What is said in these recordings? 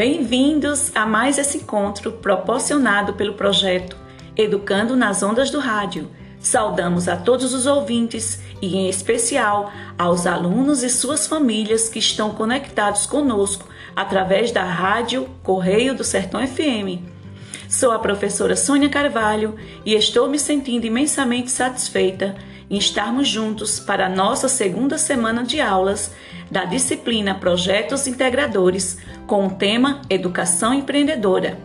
Bem-vindos a mais esse encontro proporcionado pelo projeto Educando nas Ondas do Rádio. Saudamos a todos os ouvintes e, em especial, aos alunos e suas famílias que estão conectados conosco através da rádio Correio do Sertão FM. Sou a professora Sônia Carvalho e estou me sentindo imensamente satisfeita em estarmos juntos para a nossa segunda semana de aulas da disciplina Projetos Integradores com o tema Educação Empreendedora.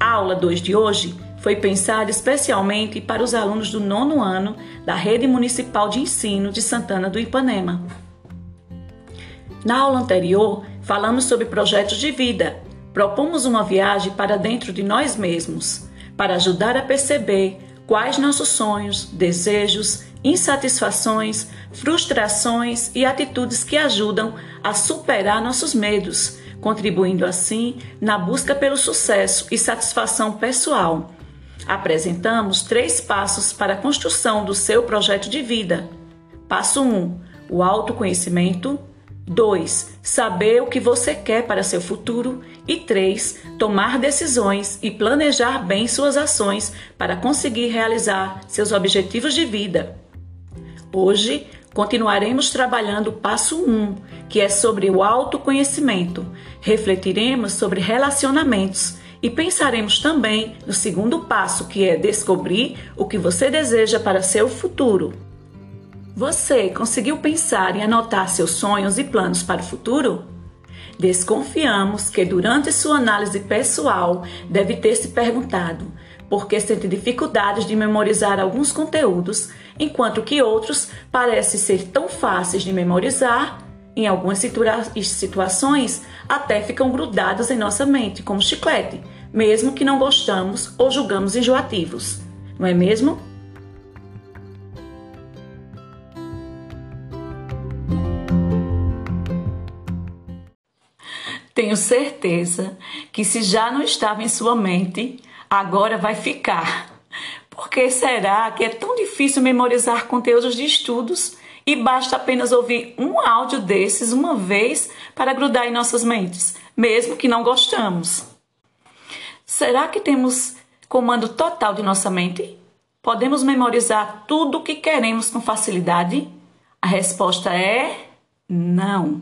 A aula 2 de hoje foi pensada especialmente para os alunos do nono ano da Rede Municipal de Ensino de Santana do Ipanema. Na aula anterior, falamos sobre projetos de vida. Propomos uma viagem para dentro de nós mesmos, para ajudar a perceber quais nossos sonhos, desejos, insatisfações, frustrações e atitudes que ajudam a superar nossos medos, contribuindo assim na busca pelo sucesso e satisfação pessoal. Apresentamos três passos para a construção do seu projeto de vida. Passo 1: um, o autoconhecimento. 2. Saber o que você quer para seu futuro. E 3. Tomar decisões e planejar bem suas ações para conseguir realizar seus objetivos de vida. Hoje continuaremos trabalhando o passo 1, que é sobre o autoconhecimento. Refletiremos sobre relacionamentos e pensaremos também no segundo passo, que é descobrir o que você deseja para seu futuro. Você conseguiu pensar e anotar seus sonhos e planos para o futuro? Desconfiamos que durante sua análise pessoal deve ter se perguntado por que sente dificuldades de memorizar alguns conteúdos, enquanto que outros parecem ser tão fáceis de memorizar em algumas situa situações, até ficam grudados em nossa mente, como chiclete, mesmo que não gostamos ou julgamos enjoativos. Não é mesmo? Tenho certeza que se já não estava em sua mente, agora vai ficar. Por que será que é tão difícil memorizar conteúdos de estudos e basta apenas ouvir um áudio desses uma vez para grudar em nossas mentes, mesmo que não gostamos. Será que temos comando total de nossa mente? Podemos memorizar tudo o que queremos com facilidade? A resposta é não.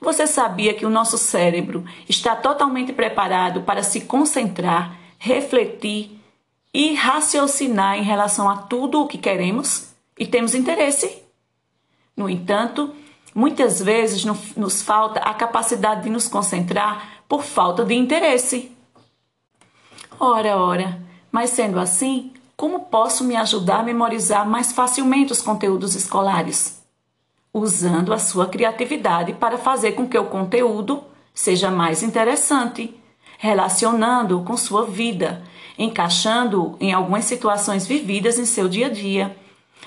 Você sabia que o nosso cérebro está totalmente preparado para se concentrar, refletir e raciocinar em relação a tudo o que queremos e temos interesse? No entanto, muitas vezes nos falta a capacidade de nos concentrar por falta de interesse. Ora, ora, mas sendo assim, como posso me ajudar a memorizar mais facilmente os conteúdos escolares? Usando a sua criatividade para fazer com que o conteúdo seja mais interessante, relacionando-o com sua vida, encaixando-o em algumas situações vividas em seu dia a dia,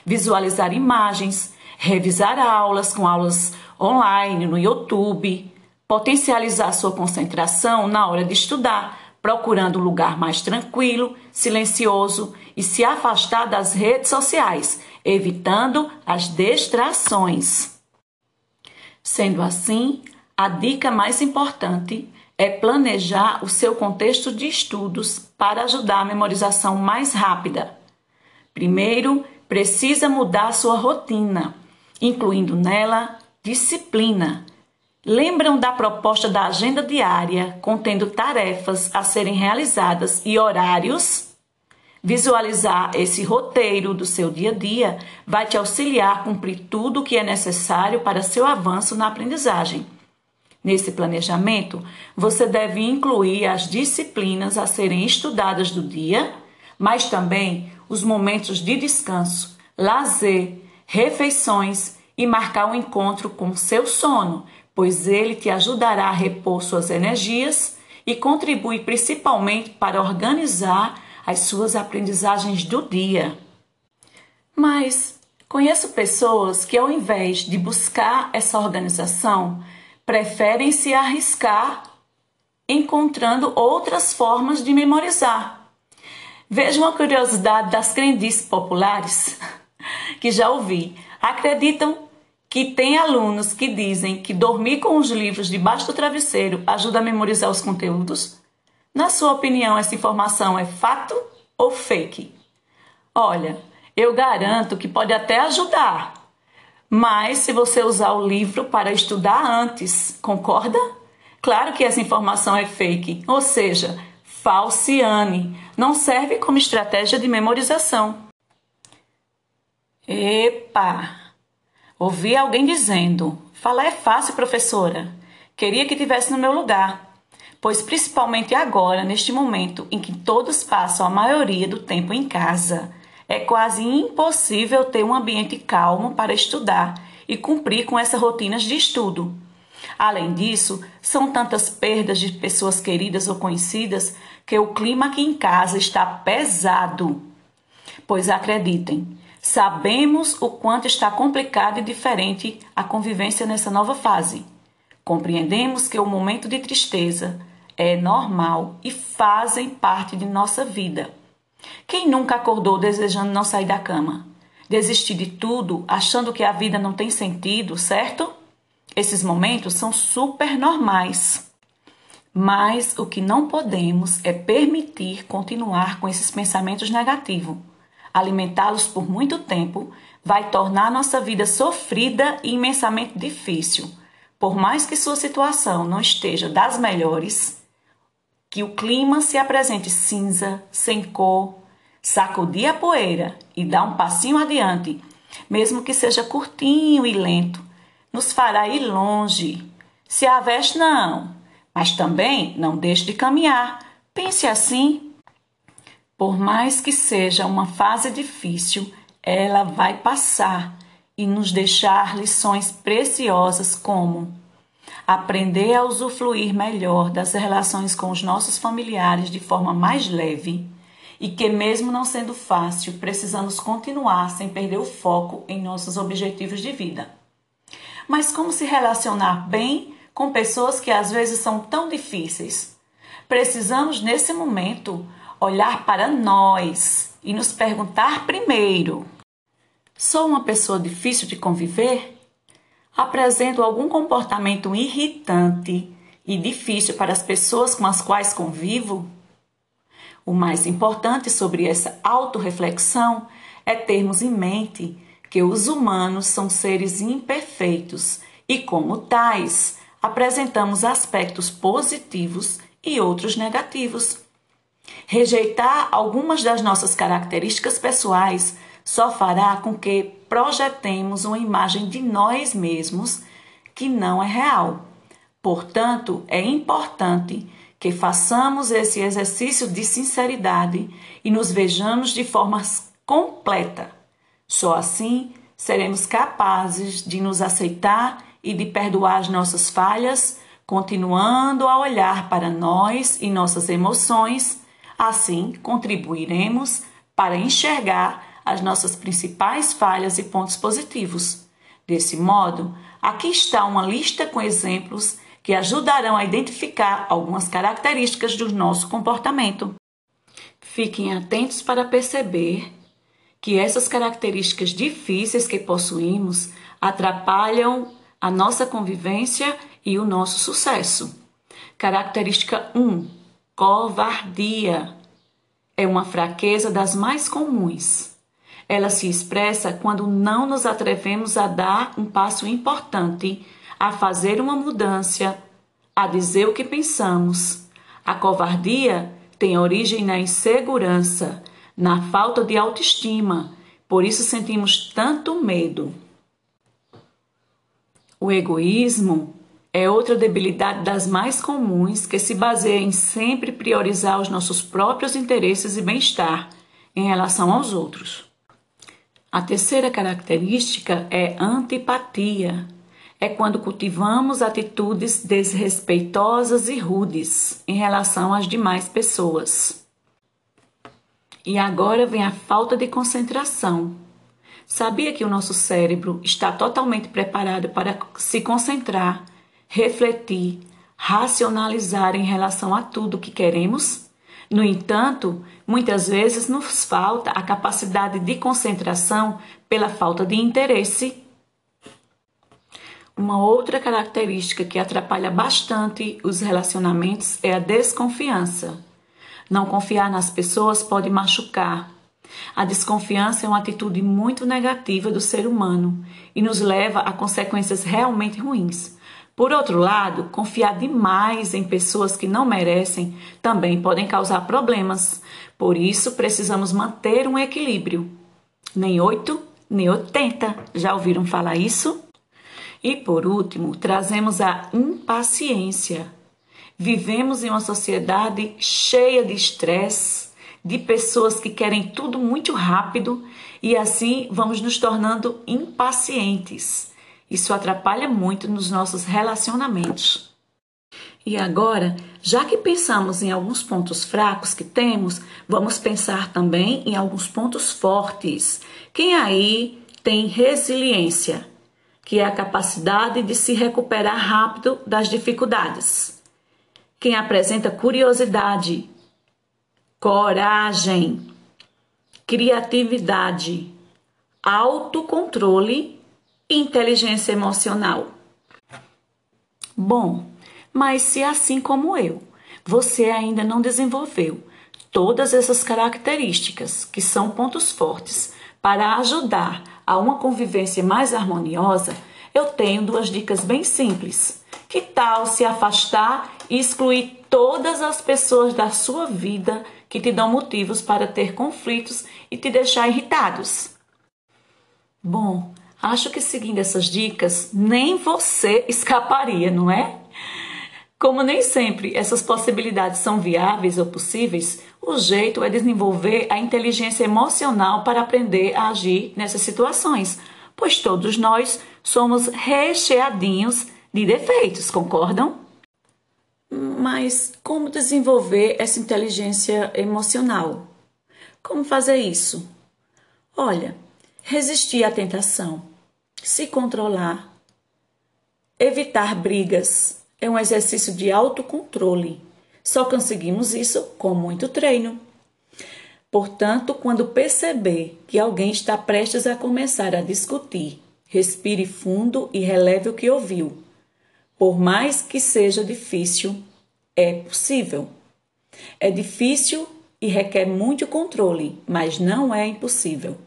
visualizar imagens, revisar aulas com aulas online no YouTube, potencializar sua concentração na hora de estudar, procurando um lugar mais tranquilo, silencioso e se afastar das redes sociais, evitando as distrações. Sendo assim, a dica mais importante é planejar o seu contexto de estudos para ajudar a memorização mais rápida. Primeiro, precisa mudar sua rotina incluindo nela disciplina. Lembram da proposta da agenda diária, contendo tarefas a serem realizadas e horários? Visualizar esse roteiro do seu dia a dia vai te auxiliar a cumprir tudo o que é necessário para seu avanço na aprendizagem. Nesse planejamento, você deve incluir as disciplinas a serem estudadas do dia, mas também os momentos de descanso, lazer, refeições e marcar um encontro com seu sono, pois ele te ajudará a repor suas energias e contribui principalmente para organizar as suas aprendizagens do dia. Mas conheço pessoas que, ao invés de buscar essa organização, preferem se arriscar encontrando outras formas de memorizar. Veja uma curiosidade das crendices populares que já ouvi, acreditam que tem alunos que dizem que dormir com os livros debaixo do travesseiro ajuda a memorizar os conteúdos? Na sua opinião, essa informação é fato ou fake? Olha, eu garanto que pode até ajudar, mas se você usar o livro para estudar antes, concorda? Claro que essa informação é fake, ou seja, falciane, não serve como estratégia de memorização. Epa! Ouvi alguém dizendo: Falar é fácil, professora. Queria que tivesse no meu lugar. Pois, principalmente agora, neste momento em que todos passam a maioria do tempo em casa, é quase impossível ter um ambiente calmo para estudar e cumprir com essas rotinas de estudo. Além disso, são tantas perdas de pessoas queridas ou conhecidas que o clima aqui em casa está pesado. Pois acreditem, Sabemos o quanto está complicado e diferente a convivência nessa nova fase. Compreendemos que o momento de tristeza é normal e fazem parte de nossa vida. Quem nunca acordou desejando não sair da cama? Desistir de tudo, achando que a vida não tem sentido, certo? Esses momentos são super normais. Mas o que não podemos é permitir continuar com esses pensamentos negativos alimentá-los por muito tempo, vai tornar nossa vida sofrida e imensamente difícil. Por mais que sua situação não esteja das melhores, que o clima se apresente cinza, sem cor, sacudir a poeira e dar um passinho adiante, mesmo que seja curtinho e lento, nos fará ir longe. Se a veste, não, mas também não deixe de caminhar. Pense assim por mais que seja uma fase difícil, ela vai passar e nos deixar lições preciosas como aprender a usufruir melhor das relações com os nossos familiares de forma mais leve e que, mesmo não sendo fácil, precisamos continuar sem perder o foco em nossos objetivos de vida. Mas como se relacionar bem com pessoas que às vezes são tão difíceis? Precisamos, nesse momento, olhar para nós e nos perguntar primeiro: sou uma pessoa difícil de conviver? Apresento algum comportamento irritante e difícil para as pessoas com as quais convivo? O mais importante sobre essa autorreflexão é termos em mente que os humanos são seres imperfeitos e, como tais, apresentamos aspectos positivos e outros negativos. Rejeitar algumas das nossas características pessoais só fará com que projetemos uma imagem de nós mesmos que não é real. Portanto, é importante que façamos esse exercício de sinceridade e nos vejamos de forma completa. Só assim seremos capazes de nos aceitar e de perdoar as nossas falhas, continuando a olhar para nós e nossas emoções Assim, contribuiremos para enxergar as nossas principais falhas e pontos positivos. Desse modo, aqui está uma lista com exemplos que ajudarão a identificar algumas características do nosso comportamento. Fiquem atentos para perceber que essas características difíceis que possuímos atrapalham a nossa convivência e o nosso sucesso. Característica 1: Covardia é uma fraqueza das mais comuns. Ela se expressa quando não nos atrevemos a dar um passo importante, a fazer uma mudança, a dizer o que pensamos. A covardia tem origem na insegurança, na falta de autoestima, por isso sentimos tanto medo. O egoísmo é outra debilidade das mais comuns que se baseia em sempre priorizar os nossos próprios interesses e bem-estar em relação aos outros. A terceira característica é antipatia. É quando cultivamos atitudes desrespeitosas e rudes em relação às demais pessoas. E agora vem a falta de concentração. Sabia que o nosso cérebro está totalmente preparado para se concentrar refletir, racionalizar em relação a tudo que queremos? No entanto, muitas vezes nos falta a capacidade de concentração pela falta de interesse. Uma outra característica que atrapalha bastante os relacionamentos é a desconfiança. Não confiar nas pessoas pode machucar. A desconfiança é uma atitude muito negativa do ser humano e nos leva a consequências realmente ruins. Por outro lado, confiar demais em pessoas que não merecem também podem causar problemas. Por isso, precisamos manter um equilíbrio. Nem 8, nem 80. Já ouviram falar isso? E por último, trazemos a impaciência. Vivemos em uma sociedade cheia de estresse, de pessoas que querem tudo muito rápido e assim vamos nos tornando impacientes. Isso atrapalha muito nos nossos relacionamentos. E agora, já que pensamos em alguns pontos fracos que temos, vamos pensar também em alguns pontos fortes. Quem aí tem resiliência? que é a capacidade de se recuperar rápido das dificuldades. Quem apresenta curiosidade, coragem, criatividade, autocontrole inteligência emocional. Bom, mas se assim como eu, você ainda não desenvolveu todas essas características, que são pontos fortes, para ajudar a uma convivência mais harmoniosa, eu tenho duas dicas bem simples. Que tal se afastar e excluir todas as pessoas da sua vida que te dão motivos para ter conflitos e te deixar irritados? Bom, acho que seguindo essas dicas, nem você escaparia, não é? Como nem sempre essas possibilidades são viáveis ou possíveis, o jeito é desenvolver a inteligência emocional para aprender a agir nessas situações, pois todos nós somos recheadinhos de defeitos, concordam? Mas como desenvolver essa inteligência emocional? Como fazer isso? Olha, resistir à tentação, se controlar, evitar brigas, é um exercício de autocontrole. Só conseguimos isso com muito treino. Portanto, quando perceber que alguém está prestes a começar a discutir, respire fundo e releve o que ouviu. Por mais que seja difícil, é possível. É difícil e requer muito controle, mas não é impossível.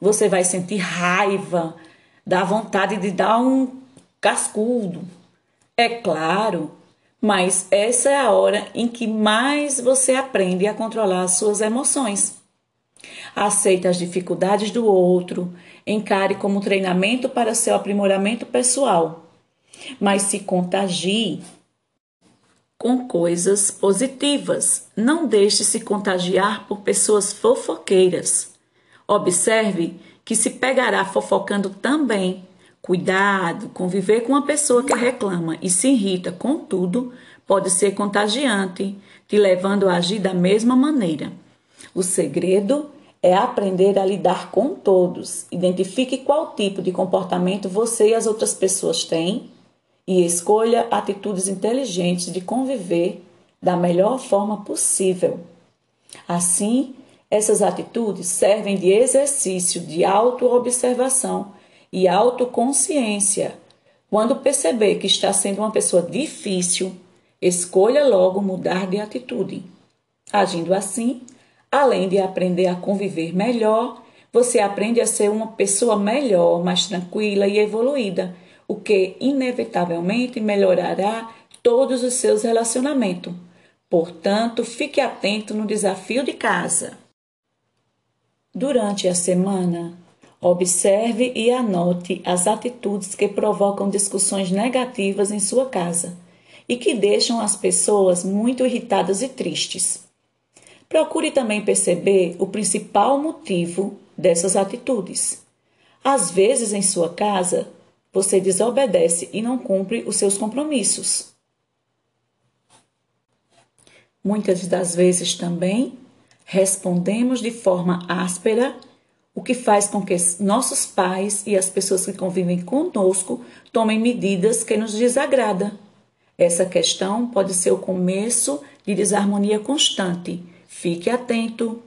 Você vai sentir raiva, dar vontade de dar um cascudo, é claro, mas essa é a hora em que mais você aprende a controlar as suas emoções. Aceite as dificuldades do outro, encare como treinamento para seu aprimoramento pessoal, mas se contagie com coisas positivas. Não deixe se contagiar por pessoas fofoqueiras. Observe que se pegará fofocando também Cuidado, conviver com uma pessoa que reclama e se irrita com tudo pode ser contagiante, te levando a agir da mesma maneira. O segredo é aprender a lidar com todos. Identifique qual tipo de comportamento você e as outras pessoas têm e escolha atitudes inteligentes de conviver da melhor forma possível. Assim, essas atitudes servem de exercício de autoobservação e autoconsciência. Quando perceber que está sendo uma pessoa difícil, escolha logo mudar de atitude. Agindo assim, além de aprender a conviver melhor, você aprende a ser uma pessoa melhor, mais tranquila e evoluída, o que inevitavelmente melhorará todos os seus relacionamentos. Portanto, fique atento no desafio de casa. Durante a semana, Observe e anote as atitudes que provocam discussões negativas em sua casa e que deixam as pessoas muito irritadas e tristes. Procure também perceber o principal motivo dessas atitudes. Às vezes, em sua casa, você desobedece e não cumpre os seus compromissos. Muitas das vezes também respondemos de forma áspera o que faz com que nossos pais e as pessoas que convivem conosco tomem medidas que nos desagradam. Essa questão pode ser o começo de desarmonia constante. Fique atento.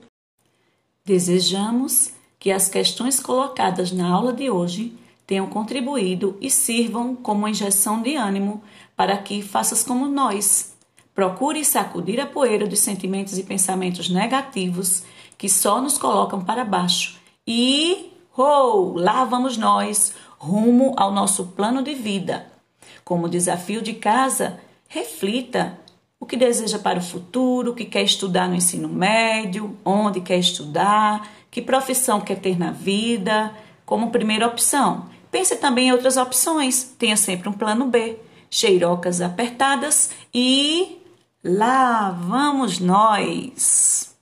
Desejamos que as questões colocadas na aula de hoje tenham contribuído e sirvam como injeção de ânimo para que faças como nós. Procure sacudir a poeira dos sentimentos e pensamentos negativos que só nos colocam para baixo. E, oh, lá vamos nós, rumo ao nosso plano de vida. Como desafio de casa, reflita o que deseja para o futuro, o que quer estudar no ensino médio, onde quer estudar, que profissão quer ter na vida, como primeira opção. Pense também em outras opções, tenha sempre um plano B. Cheirocas apertadas e lá vamos nós!